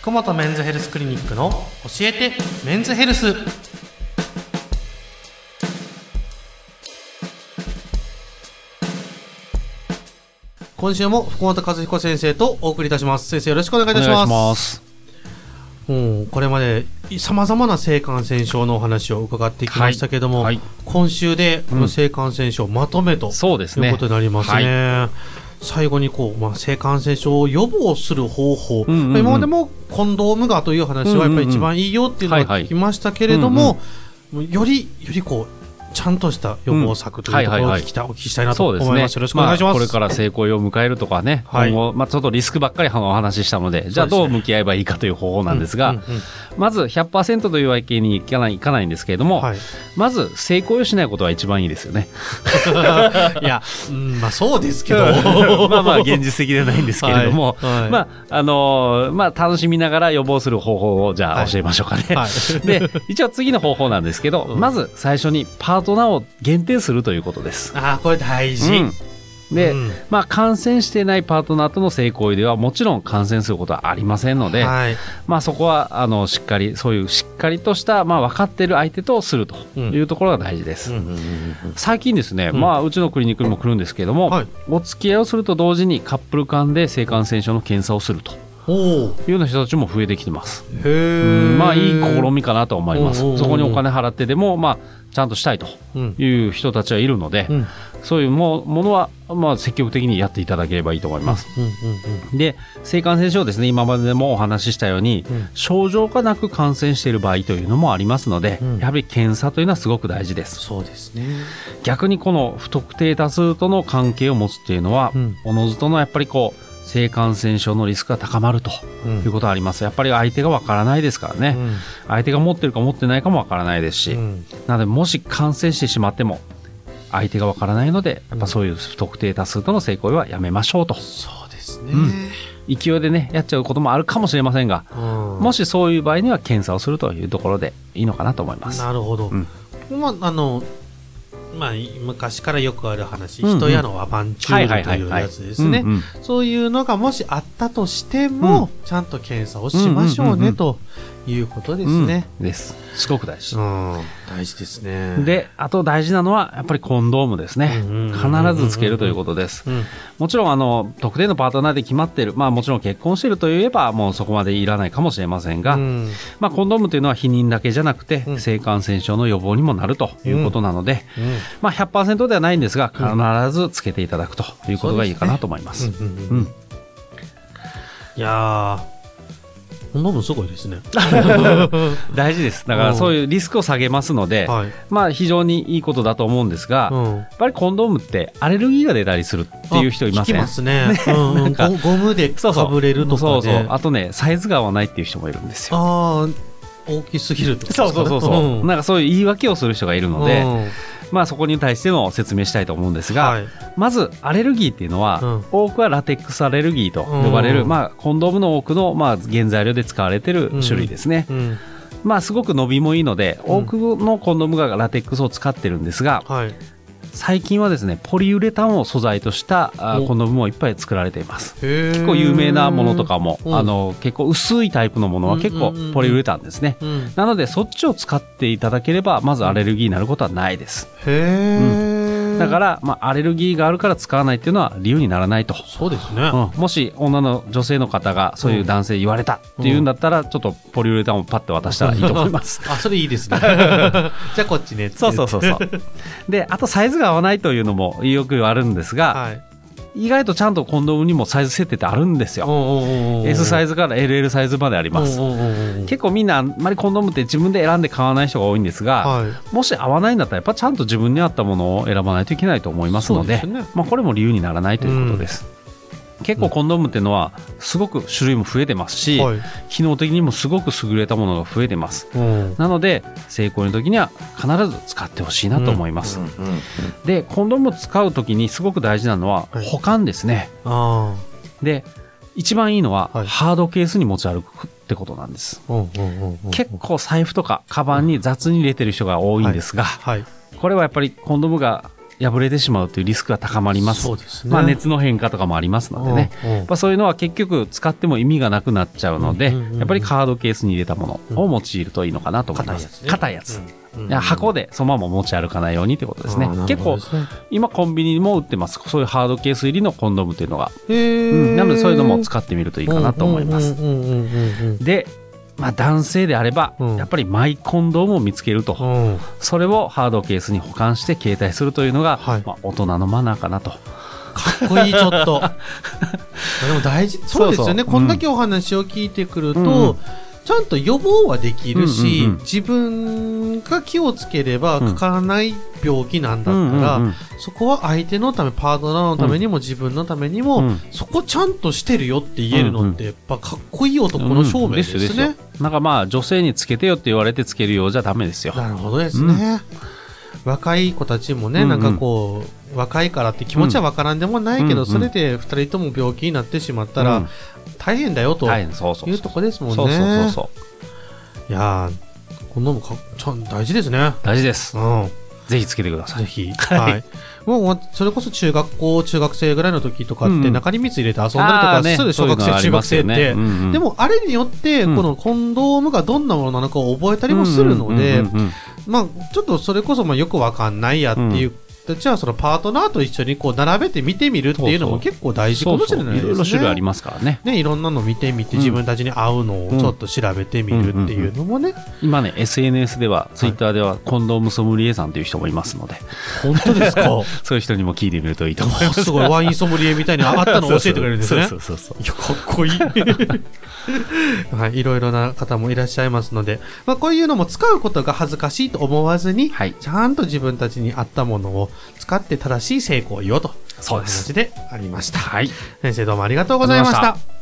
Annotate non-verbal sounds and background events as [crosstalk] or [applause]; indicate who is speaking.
Speaker 1: 福本メンズヘルスクリニックの教えてメンズヘルス。今週も福本和彦先生とお送りいたします。先生よろしくお願いいたします。
Speaker 2: お願いします。
Speaker 1: もうこれまでさまざまな性感染症のお話を伺ってきましたけども、
Speaker 2: はい。はい。
Speaker 1: 今週でこの性感染症まとめと、
Speaker 2: そうですね
Speaker 1: ということになりますね。最後にこう、まあ、性感染症を予防する方法、
Speaker 2: うんうんうん。
Speaker 1: 今までもコンドームがという話はやっぱり一番いいよっていうのは聞きましたけれども、よりよりこうちゃんとした予防策というところを
Speaker 2: うん。はいはいはい。
Speaker 1: 聞きたお聞きしたいなと思います。よろしくお願いします。
Speaker 2: あこれから成功を迎えるとかね、[laughs]
Speaker 1: はい。
Speaker 2: 今後、まあ、ちょっとリスクばっかりお話ししたので、じゃあどう向き合えばいいかという方法なんですが、まず100%というわけにいかないいかないんですけれども、
Speaker 1: はい、
Speaker 2: まず成功をしないことは一番いいですよね。[laughs]
Speaker 1: いや、うん、まあそうですけど。[laughs]
Speaker 2: まあまあ現実的ではないんですけれども、まああのーまあ楽しみながら予防する方法をじゃ
Speaker 1: はい。
Speaker 2: あ教えましょうかね。
Speaker 1: はい。
Speaker 2: で一応次の方法なんですけど、
Speaker 1: うん。
Speaker 2: まず最初にパートナーを限定するということです。
Speaker 1: あーこれ大事。
Speaker 2: うん。で、
Speaker 1: うん。
Speaker 2: まあ、感染していないパートナーとの性行為ではもちろん感染することはありませんので、
Speaker 1: はい。
Speaker 2: まあ、そこはあのしっかりそういうしっかりとした、まあ、分かっている相手とするというところが大事です。
Speaker 1: うんうん
Speaker 2: 最近ですね、
Speaker 1: うん。
Speaker 2: まあ、うちのクリニックにも来るんですけれども、
Speaker 1: はい。
Speaker 2: お付き合いをすると同時にカップル間で性感染症の検査をするというような人たちも増えてきてます。うんまあいい試みかなと思います。そこにお金払ってでも、まあ、ちゃんとしたいと
Speaker 1: うん。
Speaker 2: いう人たちはいるので、
Speaker 1: うん。
Speaker 2: そういうもものは、まあ、積極的にやっていただければいいと思います。
Speaker 1: うんうん
Speaker 2: で性感染症ですね今までもお話ししたように、
Speaker 1: うん。
Speaker 2: 症状がなく感染している場合というのもありますので、
Speaker 1: うん。
Speaker 2: やはり検査というのはすごく大事です。
Speaker 1: そうですね。
Speaker 2: 逆にこの不特定多数との関係を持つっていうのは、
Speaker 1: うん。
Speaker 2: おのずとのやっぱりこう性感染症のリスクが高まると
Speaker 1: うん。
Speaker 2: いうことがあります。やっぱり相手がわからないですからね、相手が持ってるか持ってないかもわからないですし、
Speaker 1: うん。
Speaker 2: なのでもし感染してしまっても相手がわからないのでやっぱそういう不特定多数との性行為はやめましょうと。
Speaker 1: そうですね。
Speaker 2: うん。勢いでねやっちゃうこともあるかもしれませんが
Speaker 1: うん。
Speaker 2: もしそういう場合には検査をするというところでいいのかなと思います。
Speaker 1: なるほど。
Speaker 2: うん。
Speaker 1: まああのまあ昔からよくある話
Speaker 2: うんうん。
Speaker 1: 人やの和番チュールというやつですね。
Speaker 2: うんうん。
Speaker 1: そういうのがもしあったとしてもちゃんと検査をしましょう
Speaker 2: うんうんうんうん。
Speaker 1: ねということですね。
Speaker 2: うん。です。すごく大事。
Speaker 1: うん。大事ですね。
Speaker 2: で、あと大事なのはやっぱりコンドームですね。
Speaker 1: うんうんうんうん
Speaker 2: 必ずつけるということです。
Speaker 1: うん。
Speaker 2: もちろんあの特定のパートナーで決まっている、まあもちろん結婚しているといえばもうそこまでいらないかもしれませんが、
Speaker 1: うん。
Speaker 2: まあコンドームというのは避妊だけじゃなくて、
Speaker 1: うん。
Speaker 2: 性感染症の予防にもなるということなので、
Speaker 1: うん
Speaker 2: まあ100%ではないんですが、必ずつけていただくということがいいかなと思います。
Speaker 1: うんうんうん
Speaker 2: うん
Speaker 1: いやーコンドームすごいですね [laughs]
Speaker 2: 大事です。だからそういうリスクを下げますので、
Speaker 1: はい
Speaker 2: まあ非常にいいことだと思うんですが、や
Speaker 1: うん
Speaker 2: っぱりコンドームってアレルギーが出たりするっていう人いません？
Speaker 1: 聞きますね。[laughs] うんうん
Speaker 2: なんか
Speaker 1: ゴゴムで
Speaker 2: そうそう
Speaker 1: かぶれるとかね。
Speaker 2: そうそう。あとね、サイズが合わないっていう人もいるんですよ。
Speaker 1: あー大きすぎるとかですかね。
Speaker 2: そう。
Speaker 1: ん
Speaker 2: なんかそういう言い訳をする人がいるので、
Speaker 1: うん
Speaker 2: まあそこに対しての説明したいと思うんですが、
Speaker 1: はい。
Speaker 2: まずアレルギーっていうのは、
Speaker 1: うん。
Speaker 2: 多くはラテックスアレルギーと呼ばれる、
Speaker 1: うん。
Speaker 2: まあコンドームの多くのまあ原材料で使われてる種類ですね。
Speaker 1: うん。
Speaker 2: まあすごく伸びもいいので、
Speaker 1: うん。
Speaker 2: 多くのコンドームがラテックスを使ってるんですが、
Speaker 1: はい。
Speaker 2: 最近はですね、ポリウレタンを素材としたあ
Speaker 1: お。
Speaker 2: コンドームもいっぱい作られています。
Speaker 1: 結
Speaker 2: 結構有名なものとかも、
Speaker 1: うん。
Speaker 2: あの結構薄いタイプのものは結構
Speaker 1: うんうん。うん
Speaker 2: ポリウレタンですね。
Speaker 1: うん、
Speaker 2: なのでそっちを使っていただければまずアレルギーになることはないです。
Speaker 1: へえ、
Speaker 2: だから、まあ、アレルギーがあるから使わないっていうのは理由にならないと。
Speaker 1: そうですね。
Speaker 2: うん、もし女の女性の方がそういう男性言われたっていうんだったらちょっとポリウレタンをパッて渡したらいいと思います。
Speaker 1: あ、それいいですね。[laughs] じゃあこっちね。
Speaker 2: そうそうそうそう。で、あとサイズが合わないというのもよくあるんですが、
Speaker 1: はい。
Speaker 2: 意外とちゃんとコンドームにもサイズ設定ってあるんですよ。S サイ
Speaker 1: ズ
Speaker 2: ズから LL サイズまであります。結構みんなあんまりコンドームって自分で選んで買わない人が多いんですが、
Speaker 1: はい。
Speaker 2: もし合わないんだったらやっぱちゃんと自分に合ったものを選ばないといけないと思いますので
Speaker 1: ね
Speaker 2: まあ、これも理由にならないということです。結構コンドームっていうのはすごく種類も増えてますし、
Speaker 1: はい。
Speaker 2: 機能的にもすごく優れたものが増えてます。
Speaker 1: うん。
Speaker 2: なので成功の時には必ず使ってほしいなと思います。でコンドームを使う時にすごく大事なのは
Speaker 1: はい
Speaker 2: 保管ですね。
Speaker 1: あ
Speaker 2: で一番いいのは
Speaker 1: はい
Speaker 2: ハードケースに持ち歩くってことなんです。結構財布とかカバンに雑に入れてる人が多いんですが、
Speaker 1: はい。
Speaker 2: これはやっぱりコンドームが破れてしまうというリスクが高まります。
Speaker 1: そうですね。
Speaker 2: まあ、熱の変化とかもありますのでね。
Speaker 1: うんうん
Speaker 2: やっぱそういうのは結局使っても意味がなくなっちゃうので、
Speaker 1: うんうんうんうん
Speaker 2: やっぱりカードケースに入れたものを用いるといいのかなと思います。硬
Speaker 1: 硬
Speaker 2: いやつ。
Speaker 1: うんうん
Speaker 2: いや箱でそのまま持ち歩かないようにってことですね結構今コンビニにも売ってます。そういうハードケース入りのコンドームっていうのが。うんなのでそういうのも使ってみるといいかなと思います。
Speaker 1: うんうんうんうん
Speaker 2: で、まあ男性であれば、
Speaker 1: うん
Speaker 2: やっぱりマイコンドームを見つけると。
Speaker 1: うんうん
Speaker 2: それをハードケースに保管して携帯するというのが、
Speaker 1: はい
Speaker 2: まあ、大人のマナーかなと。
Speaker 1: かっこいい、ちょっと。[laughs] まあでも大事、そうですよね。
Speaker 2: そうそう
Speaker 1: こんだけお話を聞いてくると、
Speaker 2: うん
Speaker 1: ちゃんと予防はできるし、
Speaker 2: うんうんうん。
Speaker 1: 自分が気をつければかからない病気なんだったら、
Speaker 2: うんうん
Speaker 1: そこは相手のため、パートナーのためにも自分のためにも、
Speaker 2: うん。
Speaker 1: そこちゃんとしてるよって言えるのって、やっぱかっこいい男の証明ですね。
Speaker 2: うんですよですよ。なんかまあ女性につけてよって言われてつけるようじゃダメですよ。
Speaker 1: なるほどですね。若い子たちもね、
Speaker 2: うんうん
Speaker 1: なんかこう、若いからって気持ちはわからんでもないけど、それで二人とも病気になってしまったら、
Speaker 2: うん
Speaker 1: 大変だよと
Speaker 2: はい、そう
Speaker 1: とこですもんね。いやー、こんなのもかちゃん大事ですね。
Speaker 2: 大事です。
Speaker 1: うん。
Speaker 2: ぜひつけてください。
Speaker 1: ぜひ。
Speaker 2: はい
Speaker 1: はい。もう、それこそ中学校、中学生ぐらいの時とかって、
Speaker 2: うん
Speaker 1: 中に蜜入れて遊んだりと
Speaker 2: あ
Speaker 1: かする小学生、中学生って。でも、あれによって、
Speaker 2: うん
Speaker 1: このコンドームがどんなものなのかを覚えたりもするので、まあ、ちょっとそれこそまあよくわかんないやっていう、じゃあそのパートナーと一緒にこう並べて見てみるっていうのも結構大事かもしれないですね。
Speaker 2: そうそういろいろ種類ありますからね。
Speaker 1: ね、いろんなの見てみて
Speaker 2: うん
Speaker 1: 自分たちに合うのをちょっと調べてみるっていうのもね、
Speaker 2: 今ね、SNS では、ツイッターでは、コンドームソムリエさんという人もいますので、
Speaker 1: 本当ですか？[laughs]
Speaker 2: そういう人にも聞いてみるといいと思います。
Speaker 1: すごいワインソムリエみたいにあったのを教えてくれるんですね。[laughs]
Speaker 2: そうそうそうそう
Speaker 1: いや、かっこいい。[laughs] はい、いろいろな方もいらっしゃいますので、まあ、こういうのも使うことが恥ずかしいと思わずに、
Speaker 2: はい。
Speaker 1: ちゃんと自分たちに合ったものを使って正しい成功を言おうと。
Speaker 2: そう
Speaker 1: いう話でありました。
Speaker 2: はい。
Speaker 1: 先生どうもありがとうございました。